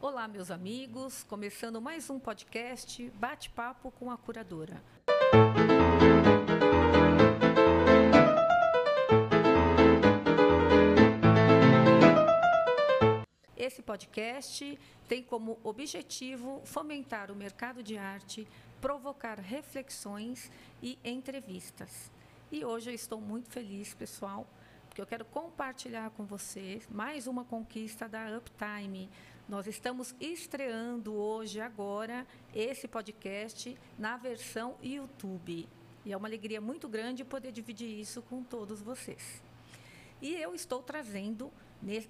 Olá, meus amigos, começando mais um podcast Bate-Papo com a Curadora. Esse podcast tem como objetivo fomentar o mercado de arte, provocar reflexões e entrevistas. E hoje eu estou muito feliz, pessoal, porque eu quero compartilhar com vocês mais uma conquista da Uptime nós estamos estreando hoje, agora, esse podcast na versão YouTube. E é uma alegria muito grande poder dividir isso com todos vocês. E eu estou trazendo,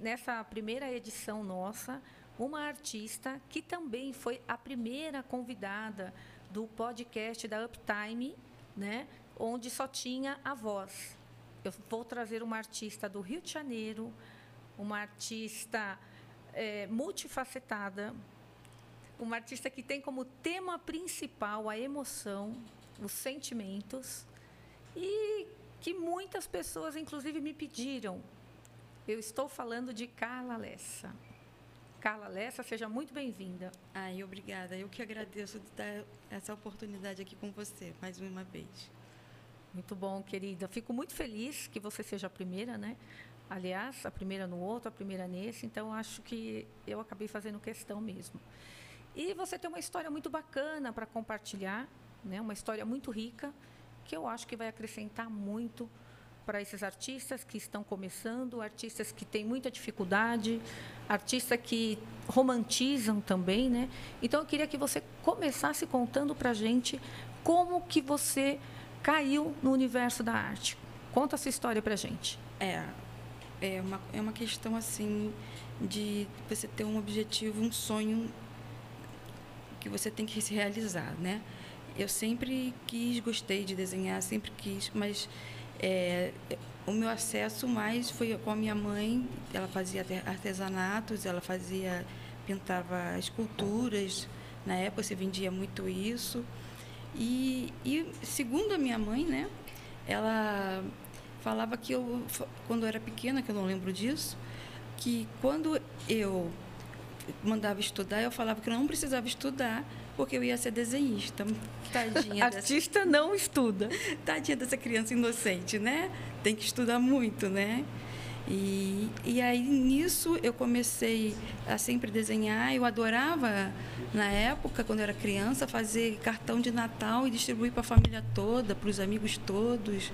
nessa primeira edição nossa, uma artista que também foi a primeira convidada do podcast da Uptime, né, onde só tinha a voz. Eu vou trazer uma artista do Rio de Janeiro, uma artista é, multifacetada, uma artista que tem como tema principal a emoção, os sentimentos, e que muitas pessoas, inclusive, me pediram. Eu estou falando de Carla Lessa. Carla Lessa, seja muito bem-vinda. Ai, obrigada. Eu que agradeço de dar essa oportunidade aqui com você, mais uma vez. Muito bom, querida. Fico muito feliz que você seja a primeira, né? Aliás, a primeira no outro, a primeira nesse, então acho que eu acabei fazendo questão mesmo. E você tem uma história muito bacana para compartilhar, né? uma história muito rica, que eu acho que vai acrescentar muito para esses artistas que estão começando, artistas que têm muita dificuldade, artistas que romantizam também, né? Então eu queria que você começasse contando para a gente como que você caiu no universo da arte. Conta essa história para a gente. É, é uma, é uma questão assim de você ter um objetivo, um sonho que você tem que se realizar, né? Eu sempre quis, gostei de desenhar, sempre quis, mas é, o meu acesso mais foi com a minha mãe. Ela fazia artesanatos, ela fazia, pintava esculturas. Na época se vendia muito isso. E, e segundo a minha mãe, né? Ela falava que eu, quando eu era pequena, que eu não lembro disso, que quando eu mandava estudar, eu falava que eu não precisava estudar, porque eu ia ser desenhista. Tadinha Artista dessa... não estuda. Tadinha dessa criança inocente, né? Tem que estudar muito, né? E, e aí nisso eu comecei a sempre desenhar. Eu adorava, na época, quando eu era criança, fazer cartão de Natal e distribuir para a família toda, para os amigos todos.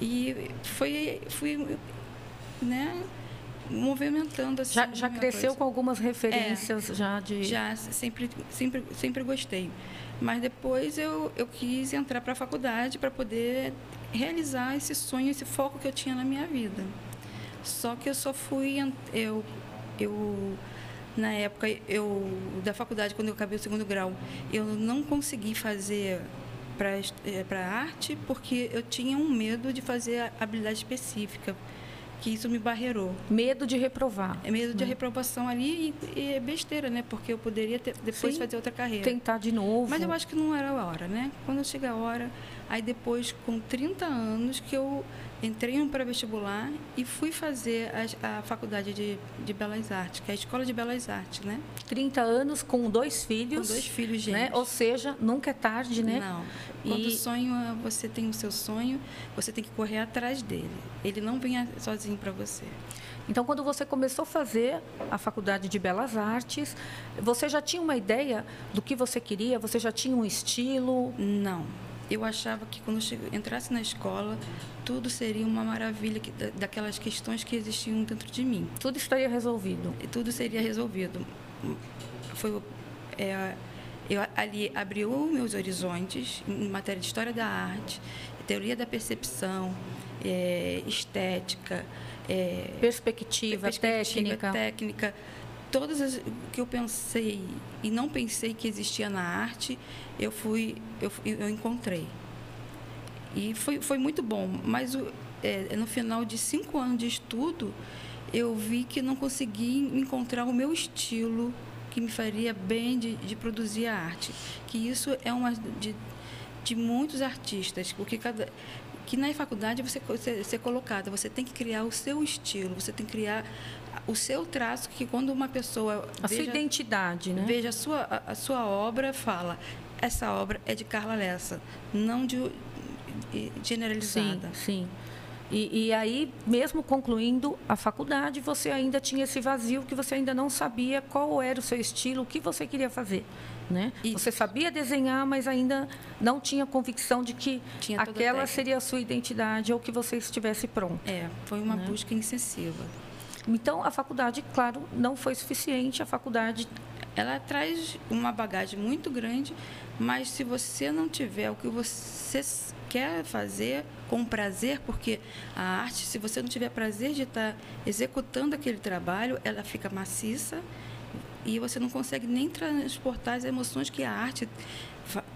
E foi, fui, né, movimentando assim. Já, já cresceu coisa. com algumas referências é, já de. Já, sempre, sempre, sempre gostei. Mas depois eu, eu quis entrar para a faculdade para poder realizar esse sonho, esse foco que eu tinha na minha vida. Só que eu só fui. Eu, eu na época eu da faculdade quando eu acabei o segundo grau eu não consegui fazer para é, arte porque eu tinha um medo de fazer habilidade específica que isso me barreirou. Medo de reprovar. É medo de hum. reprovação ali e, e, é besteira, né? Porque eu poderia ter, depois Sim, fazer outra carreira. Tentar de novo. Mas eu acho que não era a hora, né? Quando chega a hora, aí depois, com 30 anos, que eu entrei no pré-vestibular e fui fazer a, a faculdade de, de Belas Artes, que é a Escola de Belas Artes, né? 30 anos com dois filhos. Com dois filhos, gente. Né? Ou seja, nunca é tarde, né? Não. Quando e... o sonho, você tem o seu sonho, você tem que correr atrás dele. Ele não vem sozinho para você. Então, quando você começou a fazer a faculdade de Belas Artes, você já tinha uma ideia do que você queria? Você já tinha um estilo? Não eu achava que quando eu entrasse na escola, tudo seria uma maravilha que, daquelas questões que existiam dentro de mim. Tudo estaria resolvido. E tudo seria resolvido. Foi, é, eu ali abriu meus horizontes em matéria de história da arte, teoria da percepção, é, estética, é, perspectiva, perspectiva, técnica. técnica todas as que eu pensei e não pensei que existia na arte, eu fui, eu, eu encontrei. E foi, foi muito bom. Mas é, no final de cinco anos de estudo, eu vi que não consegui encontrar o meu estilo que me faria bem de, de produzir a arte. Que isso é uma de, de muitos artistas, porque cada que na faculdade você ser colocada, você tem que criar o seu estilo, você tem que criar o seu traço, que quando uma pessoa. A veja, sua identidade, né? Veja a sua, a, a sua obra, fala. Essa obra é de Carla Lessa, não de, de generalizada. Sim, sim. E, e, aí, mesmo concluindo a faculdade, você ainda tinha esse vazio que você ainda não sabia qual era o seu estilo, o que você queria fazer. Né? Você sabia desenhar, mas ainda não tinha convicção de que aquela seria a sua identidade ou que você estivesse pronto. É, foi uma né? busca incessiva. Então, a faculdade, claro, não foi suficiente. A faculdade ela traz uma bagagem muito grande, mas se você não tiver o que você quer fazer com prazer, porque a arte, se você não tiver prazer de estar executando aquele trabalho, ela fica maciça e você não consegue nem transportar as emoções que a arte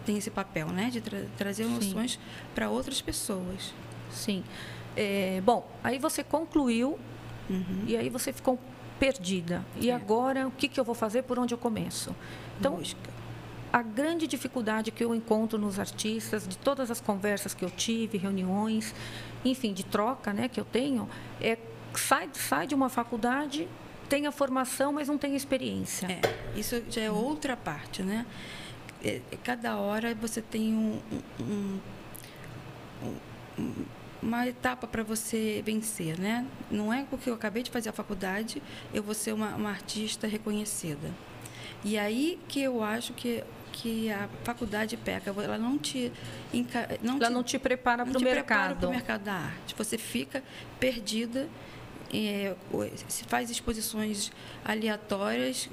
tem esse papel, né, de tra trazer emoções para outras pessoas. Sim. É, bom, aí você concluiu uhum. e aí você ficou perdida. E é. agora o que, que eu vou fazer? Por onde eu começo? Então, Busca a grande dificuldade que eu encontro nos artistas, de todas as conversas que eu tive, reuniões, enfim, de troca né, que eu tenho, é sai, sai de uma faculdade, tem a formação, mas não tem experiência. É, isso já é outra parte, né? É, cada hora você tem um, um, um, uma etapa para você vencer, né? Não é porque eu acabei de fazer a faculdade, eu vou ser uma, uma artista reconhecida. E aí que eu acho que que a faculdade peca, ela não te não ela te, não te prepara para o mercado. Para o mercado da arte. Você fica perdida, é, se faz exposições aleatórias,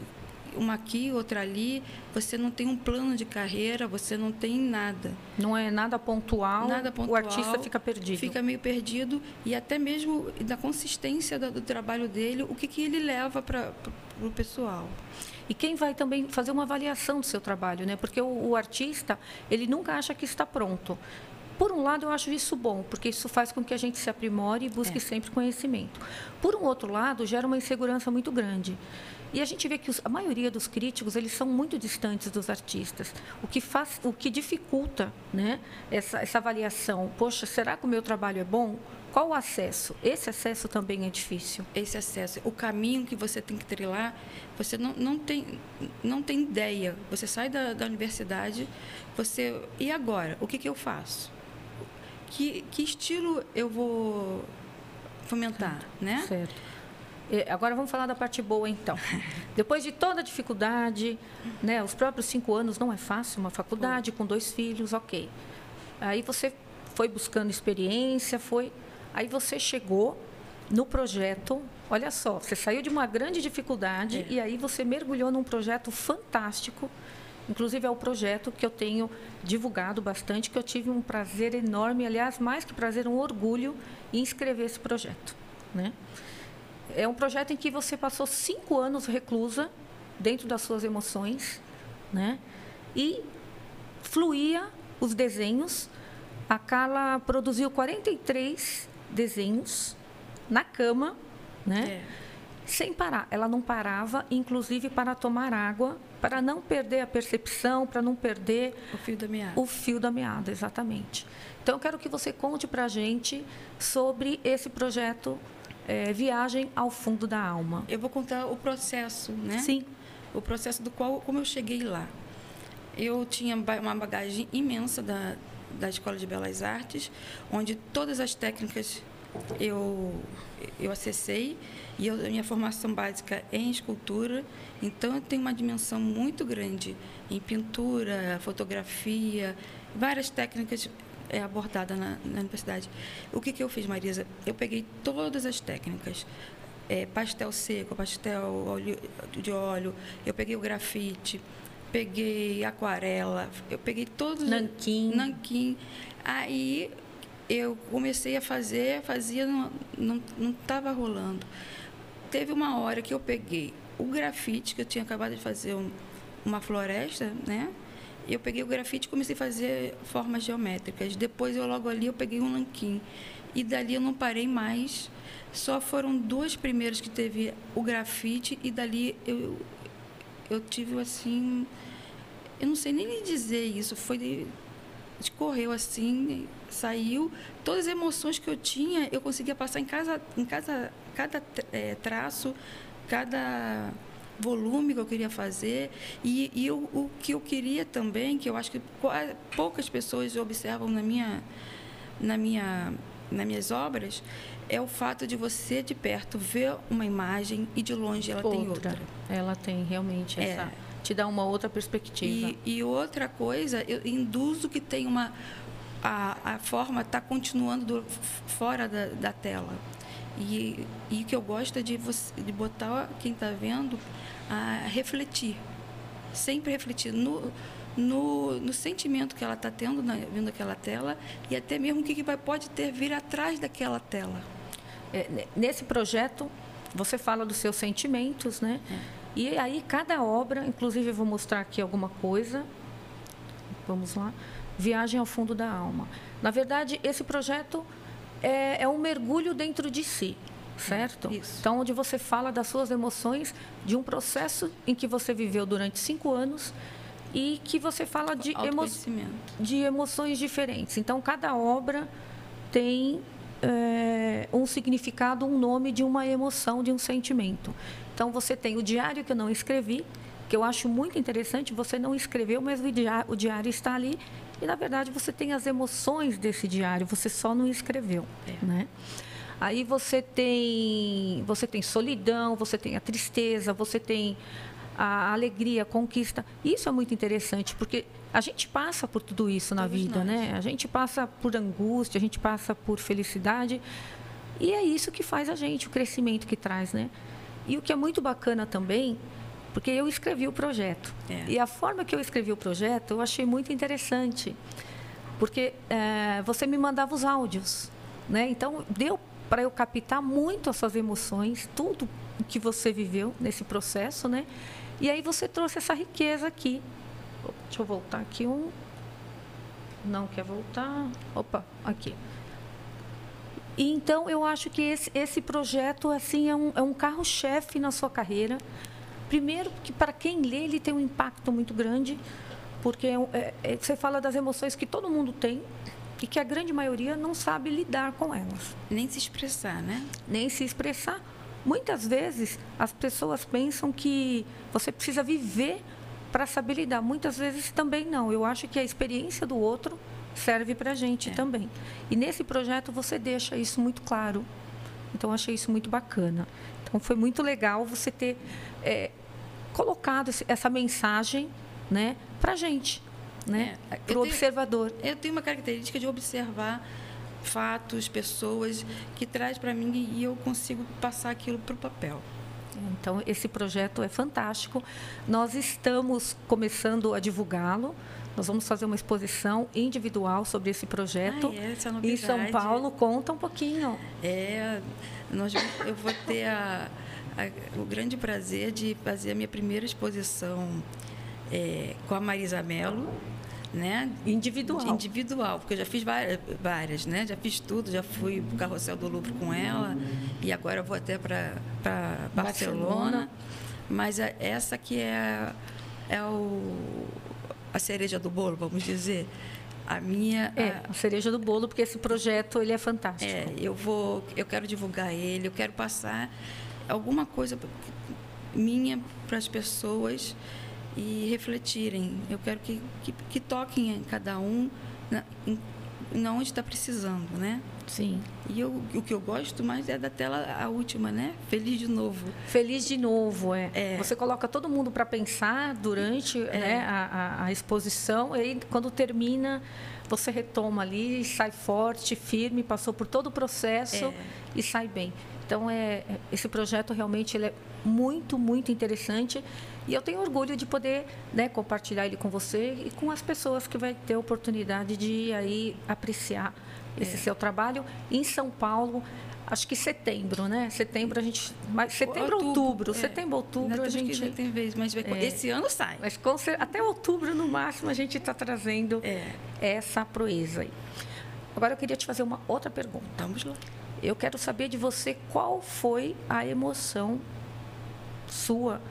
uma aqui, outra ali. Você não tem um plano de carreira, você não tem nada. Não é nada pontual. Nada pontual. O artista fica perdido. Fica meio perdido e até mesmo da consistência do, do trabalho dele, o que, que ele leva para o pessoal e quem vai também fazer uma avaliação do seu trabalho, né? Porque o, o artista, ele nunca acha que está pronto. Por um lado, eu acho isso bom, porque isso faz com que a gente se aprimore e busque é. sempre conhecimento. Por um outro lado, gera uma insegurança muito grande. E a gente vê que a maioria dos críticos eles são muito distantes dos artistas, o que faz, o que dificulta, né, essa, essa avaliação. Poxa, será que o meu trabalho é bom? Qual o acesso? Esse acesso também é difícil. Esse acesso, o caminho que você tem que trilhar, você não, não, tem, não tem ideia. Você sai da, da universidade, você. E agora? O que, que eu faço? Que, que estilo eu vou fomentar, certo. né? Certo. Agora vamos falar da parte boa, então. Depois de toda a dificuldade, né, os próprios cinco anos não é fácil, uma faculdade com dois filhos, ok. Aí você foi buscando experiência, foi Aí você chegou no projeto, olha só, você saiu de uma grande dificuldade é. e aí você mergulhou num projeto fantástico. Inclusive é o projeto que eu tenho divulgado bastante, que eu tive um prazer enorme, aliás, mais que prazer, um orgulho em escrever esse projeto. Né? É um projeto em que você passou cinco anos reclusa dentro das suas emoções, né? E fluía os desenhos. A Carla produziu 43 desenhos na cama, né? É. Sem parar. Ela não parava, inclusive para tomar água, para não perder a percepção, para não perder o fio da meada. O fio da meada, exatamente. Então, eu quero que você conte para a gente sobre esse projeto é, Viagem ao Fundo da Alma. Eu vou contar o processo, né? Sim. O processo do qual, como eu cheguei lá. Eu tinha uma bagagem imensa da, da Escola de Belas Artes, onde todas as técnicas eu, eu acessei e eu, a minha formação básica é em escultura, então eu tenho uma dimensão muito grande em pintura, fotografia, várias técnicas é, abordadas na, na universidade. O que, que eu fiz, Marisa? Eu peguei todas as técnicas, é, pastel seco, pastel óleo, de óleo, eu peguei o grafite, peguei aquarela, eu peguei todos. Nanquim. Nanquim. Aí eu comecei a fazer, fazia, não estava rolando. Teve uma hora que eu peguei o grafite, que eu tinha acabado de fazer um, uma floresta, né? Eu peguei o grafite e comecei a fazer formas geométricas. Depois, eu logo ali, eu peguei um nanquim. E dali eu não parei mais. Só foram duas primeiras que teve o grafite e dali eu, eu tive assim eu não sei nem dizer isso, foi escorreu assim, saiu, todas as emoções que eu tinha, eu conseguia passar em casa, em casa cada é, traço, cada volume que eu queria fazer e, e o, o, que eu queria também, que eu acho que poucas pessoas observam na minha, na minha, nas minhas obras, é o fato de você de perto ver uma imagem e de longe ela outra. tem outra. Ela tem realmente é. essa, te dá uma outra perspectiva. E, e outra coisa, eu induzo que tem uma a, a forma está continuando do, fora da, da tela. E, e o que eu gosto é de, você, de botar quem está vendo a refletir. Sempre refletir no, no, no sentimento que ela está tendo na, vendo aquela tela e até mesmo o que, que vai, pode ter vir atrás daquela tela. É, nesse projeto, você fala dos seus sentimentos, né? É. E aí, cada obra, inclusive eu vou mostrar aqui alguma coisa. Vamos lá. Viagem ao fundo da alma. Na verdade, esse projeto é, é um mergulho dentro de si, certo? É, então, onde você fala das suas emoções, de um processo em que você viveu durante cinco anos e que você fala de, emo de emoções diferentes. Então, cada obra tem é, um significado, um nome de uma emoção, de um sentimento. Então, você tem o diário que eu não escrevi, que eu acho muito interessante, você não escreveu, mas o diário, o diário está ali e, na verdade, você tem as emoções desse diário, você só não escreveu. É. Né? Aí você tem, você tem solidão, você tem a tristeza, você tem a alegria, a conquista. Isso é muito interessante, porque a gente passa por tudo isso na Todos vida, nós. né? A gente passa por angústia, a gente passa por felicidade. E é isso que faz a gente, o crescimento que traz, né? E o que é muito bacana também porque eu escrevi o projeto. É. E a forma que eu escrevi o projeto eu achei muito interessante, porque é, você me mandava os áudios, né? Então deu para eu captar muito as suas emoções, tudo que você viveu nesse processo, né? E aí você trouxe essa riqueza aqui. Deixa eu voltar aqui um. Não quer voltar? Opa, aqui. E então eu acho que esse, esse projeto assim é um, é um carro-chefe na sua carreira Primeiro, que para quem lê, ele tem um impacto muito grande, porque é, é, é, você fala das emoções que todo mundo tem e que a grande maioria não sabe lidar com elas. Nem se expressar, né? Nem se expressar. Muitas vezes as pessoas pensam que você precisa viver para saber lidar. Muitas vezes também não. Eu acho que a experiência do outro serve para a gente é. também. E nesse projeto você deixa isso muito claro. Então, achei isso muito bacana. Então, foi muito legal você ter é, colocado essa mensagem né, para a gente, né, é, para o observador. Eu tenho uma característica de observar fatos, pessoas que traz para mim e eu consigo passar aquilo para o papel. Então, esse projeto é fantástico. Nós estamos começando a divulgá-lo. Nós vamos fazer uma exposição individual sobre esse projeto ah, é, essa é em São Paulo. Conta um pouquinho. É, nós, eu vou ter a, a, o grande prazer de fazer a minha primeira exposição é, com a Marisa Mello, né? Individual. Individual, porque eu já fiz várias, várias, né? Já fiz tudo, já fui para o Carrossel do Louvre com ela e agora vou até para Barcelona. Barcelona. Mas a, essa que é, é o, a cereja do bolo, vamos dizer. A minha é a, a cereja do bolo, porque esse projeto ele é fantástico. É, eu vou, eu quero divulgar ele, eu quero passar alguma coisa minha para as pessoas e refletirem. Eu quero que, que, que toquem em cada um na, em, onde está precisando, né? Sim. E eu, o que eu gosto mais é da tela, a última, né? Feliz de novo. Feliz de novo, é. é. Você coloca todo mundo para pensar durante é. né, a, a, a, exposição e aí, quando termina, você retoma ali, sai forte, firme, passou por todo o processo é. e sai bem. Então, é, esse projeto realmente ele é muito, muito interessante. E eu tenho orgulho de poder né, compartilhar ele com você e com as pessoas que vai ter a oportunidade de aí apreciar esse é. seu trabalho. Em São Paulo, acho que setembro, né? Setembro a gente. Setembro, outubro. outubro é. Setembro, outubro a gente. Que tem vez, mas é. esse ano sai. Mas com, até outubro, no máximo, a gente está trazendo é. essa proeza aí. Agora eu queria te fazer uma outra pergunta. Vamos lá. Eu quero saber de você qual foi a emoção sua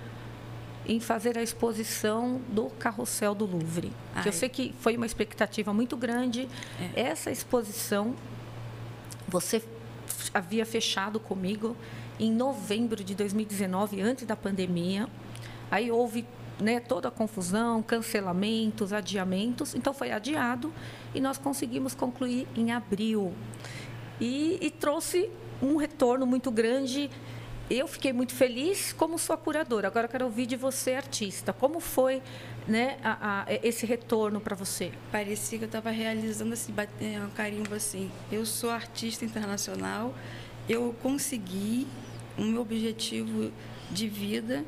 em fazer a exposição do Carrossel do Louvre. Ai. Eu sei que foi uma expectativa muito grande. É. Essa exposição você havia fechado comigo em novembro de 2019, antes da pandemia. Aí houve né, toda a confusão, cancelamentos, adiamentos. Então foi adiado e nós conseguimos concluir em abril. E, e trouxe um retorno muito grande. Eu fiquei muito feliz como sua curadora. Agora quero ouvir de você, artista. Como foi né, a, a, esse retorno para você? Parecia que eu estava realizando esse é, um carimbo assim. Eu sou artista internacional, eu consegui o meu objetivo de vida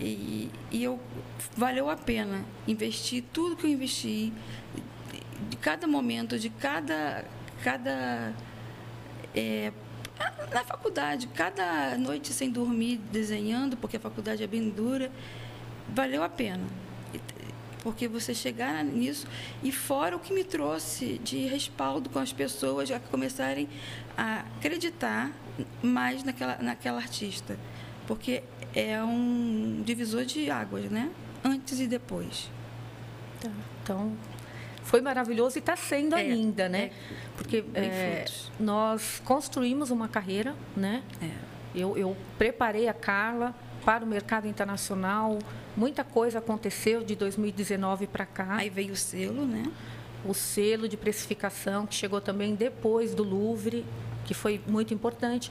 e, e eu valeu a pena investir tudo que eu investi, de cada momento, de cada, cada é, na faculdade, cada noite sem dormir, desenhando, porque a faculdade é bem dura, valeu a pena. Porque você chegar nisso, e fora o que me trouxe de respaldo com as pessoas a começarem a acreditar mais naquela, naquela artista. Porque é um divisor de águas, né? Antes e depois. Tá. Então, foi maravilhoso e está sendo é, ainda, né? É, Porque é, nós construímos uma carreira, né? É. Eu, eu preparei a Carla para o mercado internacional. Muita coisa aconteceu de 2019 para cá. Aí veio o selo, né? O selo de precificação que chegou também depois do Louvre, que foi muito importante.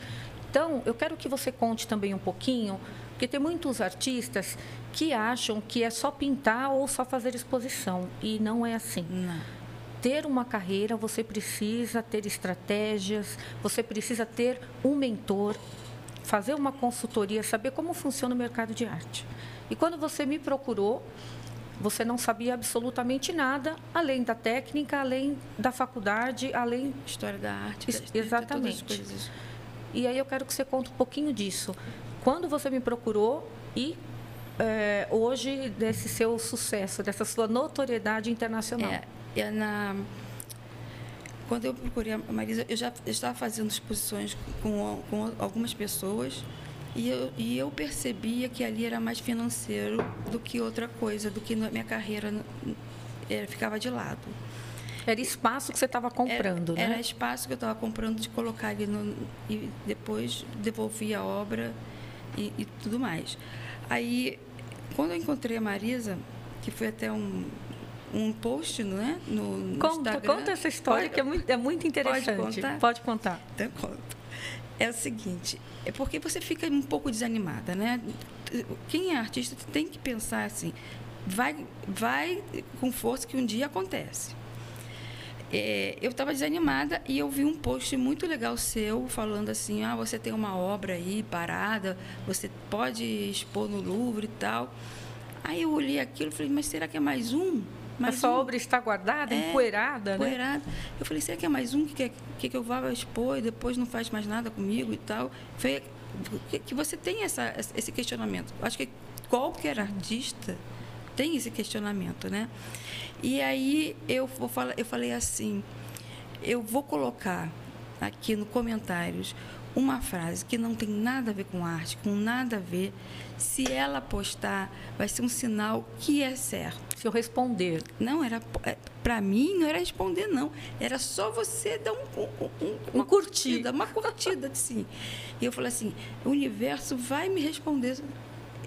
Então, eu quero que você conte também um pouquinho porque tem muitos artistas que acham que é só pintar ou só fazer exposição. E não é assim. Não. Ter uma carreira, você precisa ter estratégias, você precisa ter um mentor, fazer uma consultoria, saber como funciona o mercado de arte. E quando você me procurou, você não sabia absolutamente nada, além da técnica, além da faculdade, além história da arte, exatamente. E aí eu quero que você conte um pouquinho disso quando você me procurou e é, hoje desse seu sucesso, dessa sua notoriedade internacional? É, é na quando eu procurei a Marisa, eu já estava fazendo exposições com, com algumas pessoas e eu, e eu percebia que ali era mais financeiro do que outra coisa, do que minha carreira era, ficava de lado. Era espaço que você estava comprando, era, né? Era espaço que eu estava comprando de colocar ali no, e depois devolvia a obra e, e tudo mais. Aí, quando eu encontrei a Marisa, que foi até um, um post né, no, no conta, Instagram. Conta essa história pode, que é muito, é muito interessante. Pode contar? Pode contar. Então, conto. É o seguinte, é porque você fica um pouco desanimada, né? Quem é artista tem que pensar assim, vai, vai com força que um dia acontece. É, eu estava desanimada e eu vi um post muito legal seu falando assim: ah, você tem uma obra aí parada, você pode expor no Louvre e tal. Aí eu olhei aquilo e falei: mas será que é mais um? Mais a sua um? obra está guardada, é, empoeirada, né? Eu falei: será que é mais um que, que, que eu vá expor e depois não faz mais nada comigo e tal? Foi que, que você tem essa, esse questionamento. Acho que qualquer artista tem esse questionamento, né? E aí eu, vou falar, eu falei assim, eu vou colocar aqui no comentários uma frase que não tem nada a ver com arte, com nada a ver. Se ela postar, vai ser um sinal que é certo. Se eu responder. Não, era é, para mim não era responder, não. Era só você dar um, um, um uma curtida, uma curtida, sim. E eu falei assim: o universo vai me responder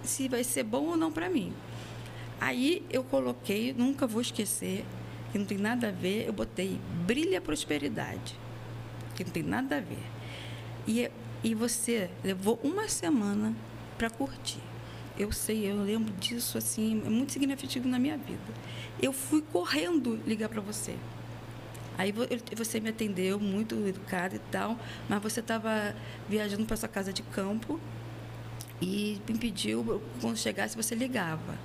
se vai ser bom ou não para mim. Aí eu coloquei, nunca vou esquecer, que não tem nada a ver, eu botei brilha prosperidade, que não tem nada a ver. E, e você levou uma semana para curtir. Eu sei, eu lembro disso assim, é muito significativo na minha vida. Eu fui correndo ligar para você. Aí você me atendeu muito educada e tal, mas você estava viajando para sua casa de campo e me pediu quando chegasse você ligava.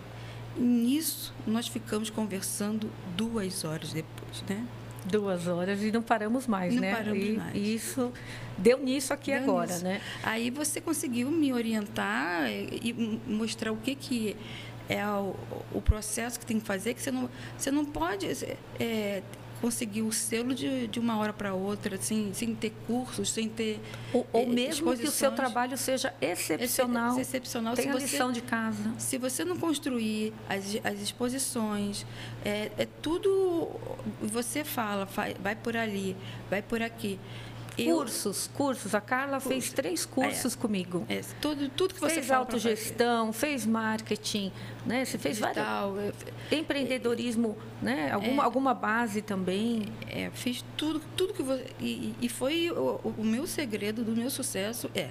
Nisso, nós ficamos conversando duas horas depois, né? Duas horas e não paramos mais, não né? Paramos e mais. isso deu nisso aqui deu agora, nisso. né? Aí você conseguiu me orientar e mostrar o que que é o, o processo que tem que fazer, que você não, você não pode é, conseguir o selo de, de uma hora para outra, sem, sem ter cursos, sem ter. Ou, ou mesmo que o seu trabalho seja excepcional. Esse, excepcional. Tem se a você, lição de casa. Se você não construir as, as exposições, é, é tudo. Você fala, vai por ali, vai por aqui. Eu, cursos, cursos. A Carla fez três cursos é, comigo. É, tudo, tudo que você fez autogestão, fez marketing, né? Você fez Digital, várias, empreendedorismo, né? Alguma, é, alguma base também. É, fiz tudo, tudo que você e, e foi o, o meu segredo do meu sucesso é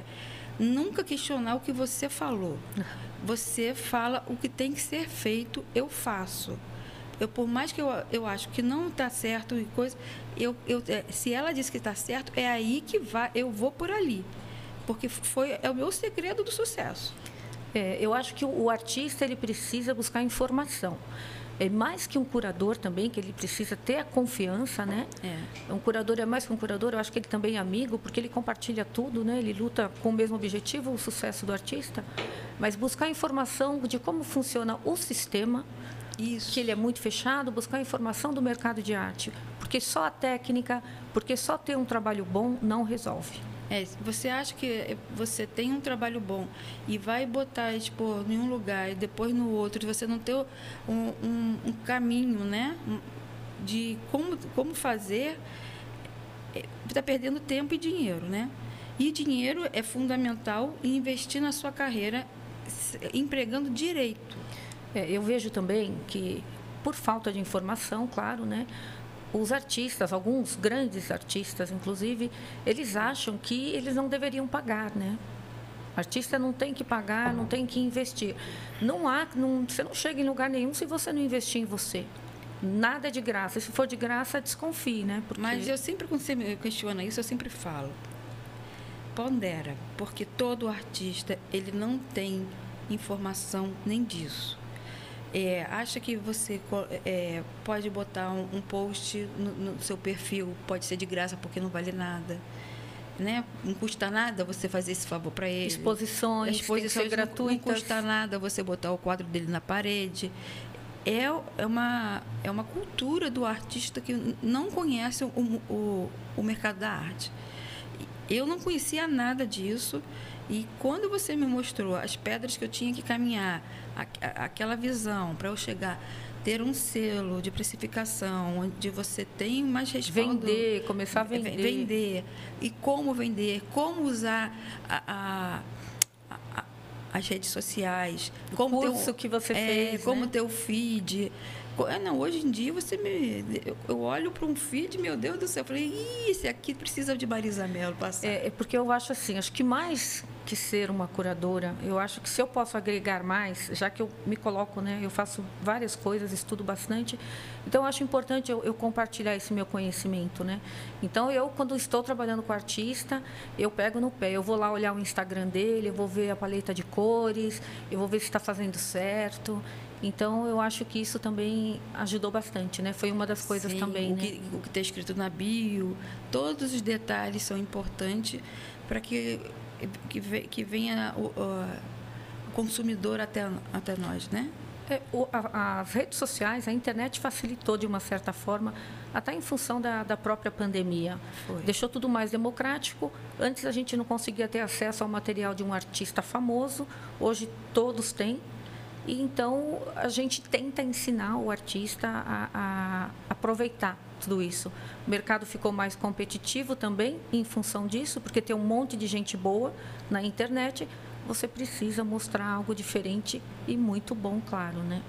nunca questionar o que você falou. Você fala o que tem que ser feito, eu faço. Eu, por mais que eu, eu acho que não está certo e coisa, eu, eu, é, se ela diz que está certo, é aí que vai, eu vou por ali. Porque foi, é o meu segredo do sucesso. É, eu acho que o, o artista ele precisa buscar informação é mais que um curador também, que ele precisa ter a confiança, né? É. Um curador é mais que um curador, eu acho que ele também é amigo, porque ele compartilha tudo, né? Ele luta com o mesmo objetivo, o sucesso do artista, mas buscar informação de como funciona o sistema, isso. que ele é muito fechado, buscar informação do mercado de arte, porque só a técnica, porque só ter um trabalho bom não resolve. É, você acha que você tem um trabalho bom e vai botar expor em um lugar e depois no outro, você não ter um, um, um caminho, né? De como, como fazer, está é, perdendo tempo e dinheiro, né? E dinheiro é fundamental em investir na sua carreira empregando direito. É, eu vejo também que, por falta de informação, claro, né? os artistas, alguns grandes artistas, inclusive, eles acham que eles não deveriam pagar, né? Artista não tem que pagar, não tem que investir. Não há, não, você não chega em lugar nenhum se você não investir em você. Nada é de graça. Se for de graça, desconfie, né? Porque... Mas eu sempre, quando você me questiona isso, eu sempre falo. Pondera, porque todo artista, ele não tem informação nem disso. É, acha que você é, pode botar um, um post no, no, seu perfil, pode ser de graça porque não vale nada. Né? Não custa nada você fazer esse favor para ele. Exposições, Exposições gratuitas. Não custa nada você botar o quadro dele na parede. É, é, uma, é uma cultura do artista que não conhece o, o, o mercado da arte. Eu não conhecia nada disso. E quando você me mostrou as pedras que eu tinha que caminhar, aquela visão para eu chegar ter um selo de precificação onde você tem mais respaldo. Vender começar a vender. vender. E como vender como usar a, a, a, as redes sociais. Como o curso ter, que você é, fez como né? ter o feed. é, não, hoje em dia você me. Eu, eu olho para um feed, meu Deus do céu, eu falei, Ih, esse aqui precisa de Marisa Mello passar. É, é, porque eu acho assim, acho que mais que ser uma curadora, eu acho que se eu posso agregar mais, já que eu me coloco, né, eu faço várias coisas, estudo bastante, então eu acho importante eu, eu compartilhar esse meu conhecimento, né? Então eu, quando estou trabalhando com artista, eu pego no pé, eu vou lá olhar o Instagram dele, eu vou ver a paleta de cores, eu vou ver se está fazendo certo. Então, eu acho que isso também ajudou bastante, né? Foi uma das coisas Sim, também, o né? que está escrito na bio, todos os detalhes são importantes para que, que, que venha o, o, consumidor até, até nós, né? É, o, as redes sociais, a internet facilitou de uma certa forma, até em função da, da própria pandemia. Foi. Deixou tudo mais democrático. Antes a gente não conseguia ter acesso ao material de um artista famoso, hoje todos têm. E então a gente tenta ensinar o artista a, a, aproveitar tudo isso. O mercado ficou mais competitivo também em função disso, porque tem um monte de gente boa na internet. Você precisa mostrar algo diferente e muito bom, claro, né?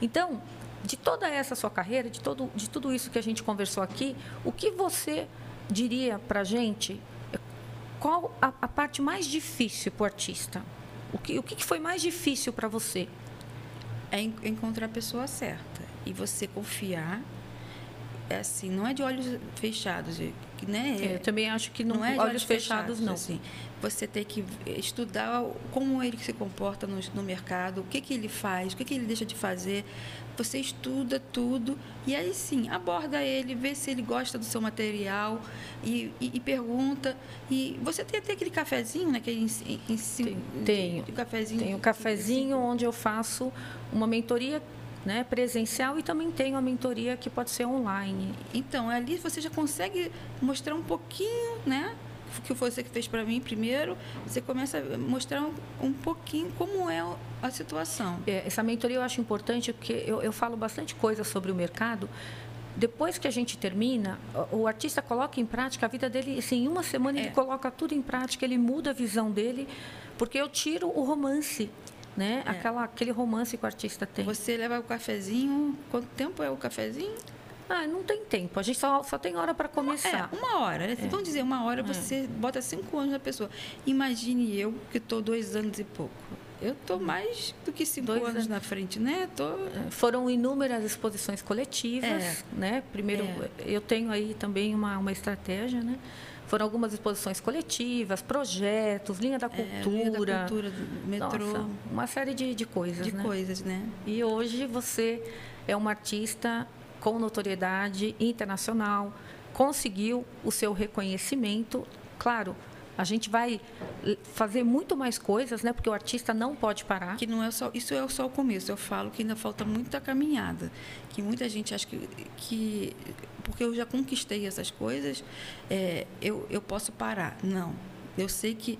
Então, de toda essa sua carreira, de, todo, de tudo isso que a gente conversou aqui, o que você diria para gente? Qual a, a parte mais difícil para o artista? O que, o que foi mais difícil para você? É encontrar a pessoa certa e você confiar. É assim, não é de olhos fechados, né? É, eu também acho que não, não é de olhos, olhos fechados, fechados, não. Assim, você tem que estudar como ele se comporta no, no mercado, o que, que ele faz, o que, que ele deixa de fazer. Você estuda tudo e aí sim aborda ele, vê se ele gosta do seu material e, e, e pergunta. E você tem até aquele cafezinho, né? Aquele em, em, tenho. Tenho. De, cafezinho. Tenho um cafezinho onde eu faço uma mentoria né, presencial e também tem uma mentoria que pode ser online. Então, ali você já consegue mostrar um pouquinho, né? que você que fez para mim primeiro, você começa a mostrar um, um pouquinho como é a situação. É, essa mentoria eu acho importante porque eu, eu falo bastante coisa sobre o mercado depois que a gente termina, o, o artista coloca em prática a vida dele, assim, em uma semana é. ele coloca tudo em prática, ele muda a visão dele, porque eu tiro o romance né? É. Aquela, aquele romance que o artista tem. Você leva o cafezinho, quanto tempo é o cafezinho? Ah, não tem tempo. A gente só, só tem hora para começar. É, uma hora. Né? É. Vamos dizer, uma hora é. você bota cinco anos na pessoa. Imagine eu, que estou dois anos e pouco. Eu estou mais do que cinco anos, anos, na frente, né? Tô... É, foram inúmeras exposições coletivas, é. né? Primeiro, é. eu tenho aí também uma, uma estratégia, né? Foram algumas exposições coletivas, projetos, linha da cultura. É, linha da cultura, metrô. Nossa, uma série de, de coisas, de né? coisas, né? E hoje você é uma artista com notoriedade internacional, conseguiu o seu reconhecimento. Claro, a gente vai fazer muito mais coisas, né? Porque o artista não pode parar. Que não é só isso é só o começo. Eu falo que ainda falta muita caminhada, que muita gente acha que, que porque eu já conquistei essas coisas, é, eu, eu posso parar. Não. Eu sei que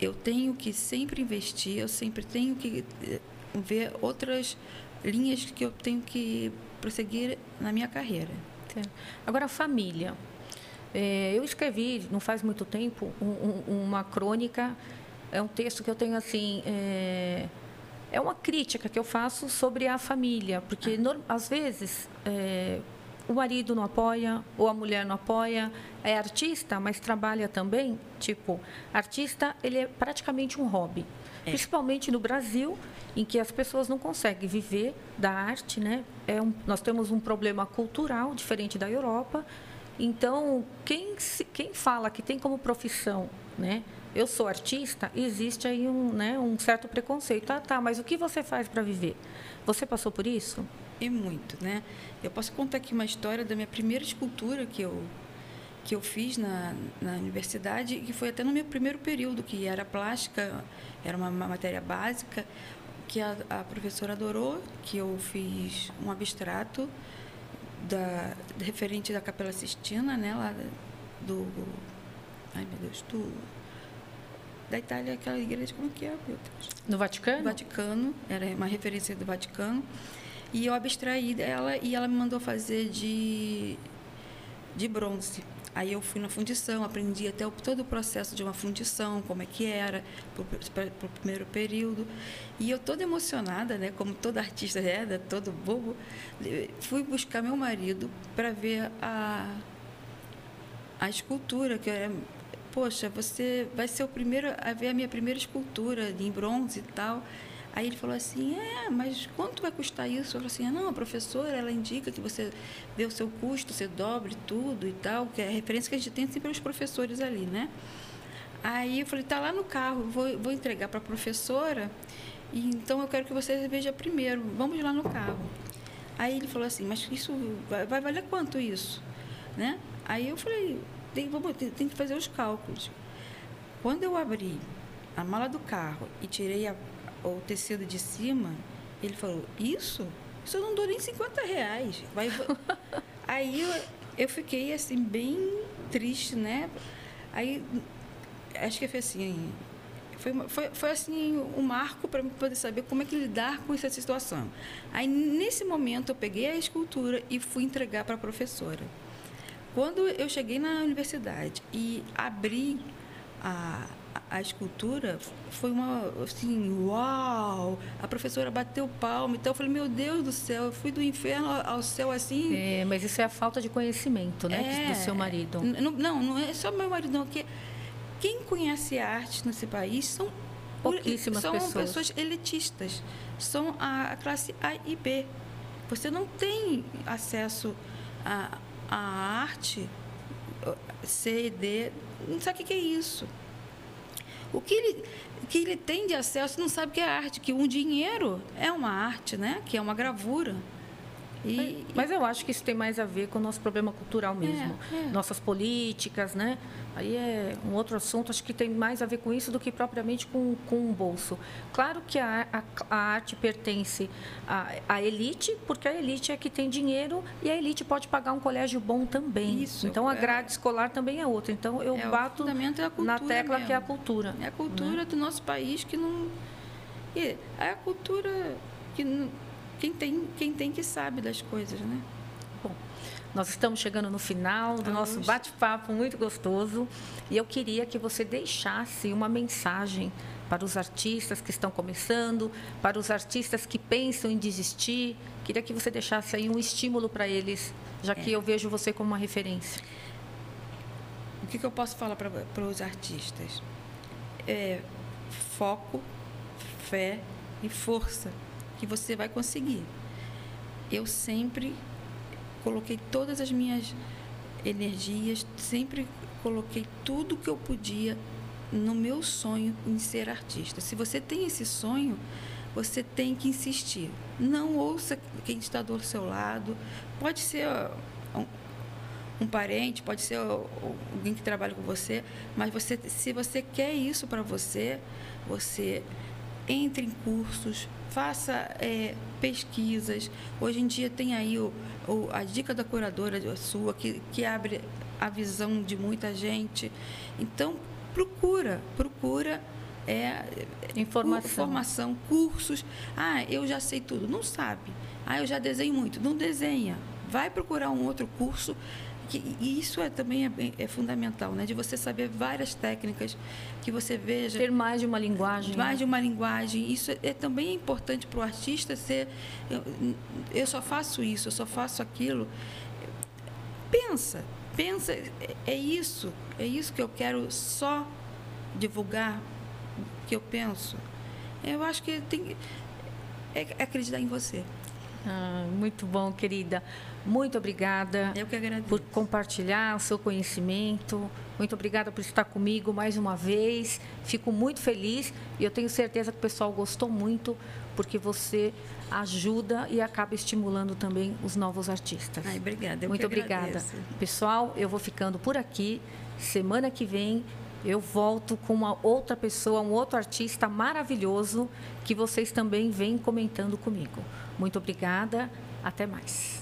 eu tenho que sempre investir, eu sempre tenho que eh, ver outras linhas que eu tenho que prosseguir na minha carreira. Agora, família. É, eu escrevi, não faz muito tempo, um, um, uma crônica, é um texto que eu tenho assim. É, é uma crítica que eu faço sobre a família, porque ah. às vezes é, o marido não apoia, ou a mulher não apoia, é artista, mas trabalha também. Tipo, artista, ele é praticamente um hobby. É. Principalmente no Brasil, em que as pessoas não conseguem viver da arte, né? É um, nós temos um problema cultural diferente da Europa. Então, quem, quem fala que tem como profissão, né? Eu sou artista, existe aí um, né, um certo preconceito. Ah, tá, mas o que você faz para viver? Você passou por isso? E muito, né? Eu posso contar aqui uma história da minha primeira escultura que eu que eu fiz na, na universidade, que foi até no meu primeiro período, que era plástica, era uma, uma matéria básica, que a, a, professora adorou, que eu fiz um abstrato da, referente da Capela Sistina, né, lá do... Ai, meu Deus, do... Da Itália, aquela igreja, como que é, meu Deus? No Vaticano? Vaticano, era uma referência do Vaticano. E eu abstraí dela e ela me mandou fazer de, de bronze. Aí eu fui na fundição, aprendi até o, todo o processo de uma fundição, como é que era, para o primeiro período. E eu toda emocionada, né, como toda artista é, né, todo bobo, fui buscar meu marido para ver a, a escultura, que era, poxa, você vai ser o primeiro a ver a minha primeira escultura em bronze e tal. Aí ele falou assim, é, mas quanto vai custar isso? Eu falei assim, não, a professora, ela indica que você dê o seu custo, você dobre tudo e tal, que é a referência que a gente tem sempre os professores ali, né? Aí eu falei, tá lá no carro, vou, vou entregar para a professora, e, então eu quero que você veja primeiro, vamos lá no carro. Aí ele falou assim, mas isso vai, vai valer quanto isso? Né? Aí eu falei, tem, vamos, tem, tem que fazer os cálculos. Quando eu abri a mala do carro e tirei a o tecido de cima, ele falou, isso? Isso eu não dou nem 50 reais. Vai... Aí eu, eu fiquei assim, bem triste, né? Aí acho que foi assim. Foi, foi, foi assim um marco para poder saber como é que lidar com essa situação. Aí nesse momento eu peguei a escultura e fui entregar para a professora. Quando eu cheguei na universidade e abri a, a escultura foi uma assim, uau! A professora bateu palma, então eu falei, meu Deus do céu, eu fui do inferno ao céu assim. É, mas isso é a falta de conhecimento, né, é, do seu marido. Não, não é só meu marido, não, que quem conhece arte nesse país são pouquíssimas são pessoas. pessoas elitistas, são a classe A e B. Você não tem acesso à, à arte C e D, não sabe o que é isso. O que ele, que ele tem de acesso não sabe que é arte, que um dinheiro é uma arte, né? que é uma gravura. E, mas eu acho que isso tem mais a ver com o nosso problema cultural mesmo. É, é. Nossas políticas, né? Aí é um outro assunto, acho que tem mais a ver com isso do que propriamente com, com o bolso. Claro que a, a, a arte pertence à, à, elite, porque a elite é que tem dinheiro e a elite pode pagar um colégio bom também. Isso, então a é. grade é, escolar também é outra. Então eu é, bato é na tecla mesmo. que é a cultura. É a cultura né? do nosso país que não. É a cultura que não, quem tem, quem tem que sabe das coisas, né? bom. Nós estamos chegando no final do nosso bate-papo muito gostoso e eu queria que você deixasse uma mensagem para os artistas que estão começando, para os artistas que pensam em desistir. Queria que você deixasse aí um estímulo para eles, já que é. eu vejo você como uma referência. O que, que eu posso falar para os artistas? É foco, fé e força que você vai conseguir. Eu sempre coloquei todas as minhas energias, sempre coloquei tudo que eu podia no meu sonho em ser artista. Se você tem esse sonho, você tem que insistir. Não ouça quem está do seu lado. Pode ser um, parente, pode ser alguém que trabalha com você, mas você, se você quer isso para você, você entre em cursos, faça é, pesquisas. Hoje em dia tem aí o, o, a dica da curadora sua, que, que abre a visão de muita gente. Então, procura, procura é, informação. informação, cursos. Ah, eu já sei tudo. Não sabe. Ah, eu já desenho muito. Não desenha. Vai procurar um outro curso que, e isso é, também é, é, fundamental, né? De você saber várias técnicas, que você veja... Ter mais de uma linguagem. Mais né? de uma linguagem. Isso é, é também importante para o artista ser... Eu, eu só faço isso, eu só faço aquilo. Pensa, pensa, é, é isso, é isso que eu quero só divulgar, que eu penso. Eu acho que tem é, é acreditar em você. Ah, muito bom, querida. Muito obrigada por compartilhar o seu conhecimento. Muito obrigada por estar comigo mais uma vez. Fico muito feliz e eu tenho certeza que o pessoal gostou muito, porque você ajuda e acaba estimulando também os novos artistas. Ai, obrigada. Eu muito obrigada. Pessoal, eu vou ficando por aqui. Semana que vem eu volto com uma outra pessoa, um outro artista maravilhoso que vocês também vêm comentando comigo. Muito obrigada. Até mais.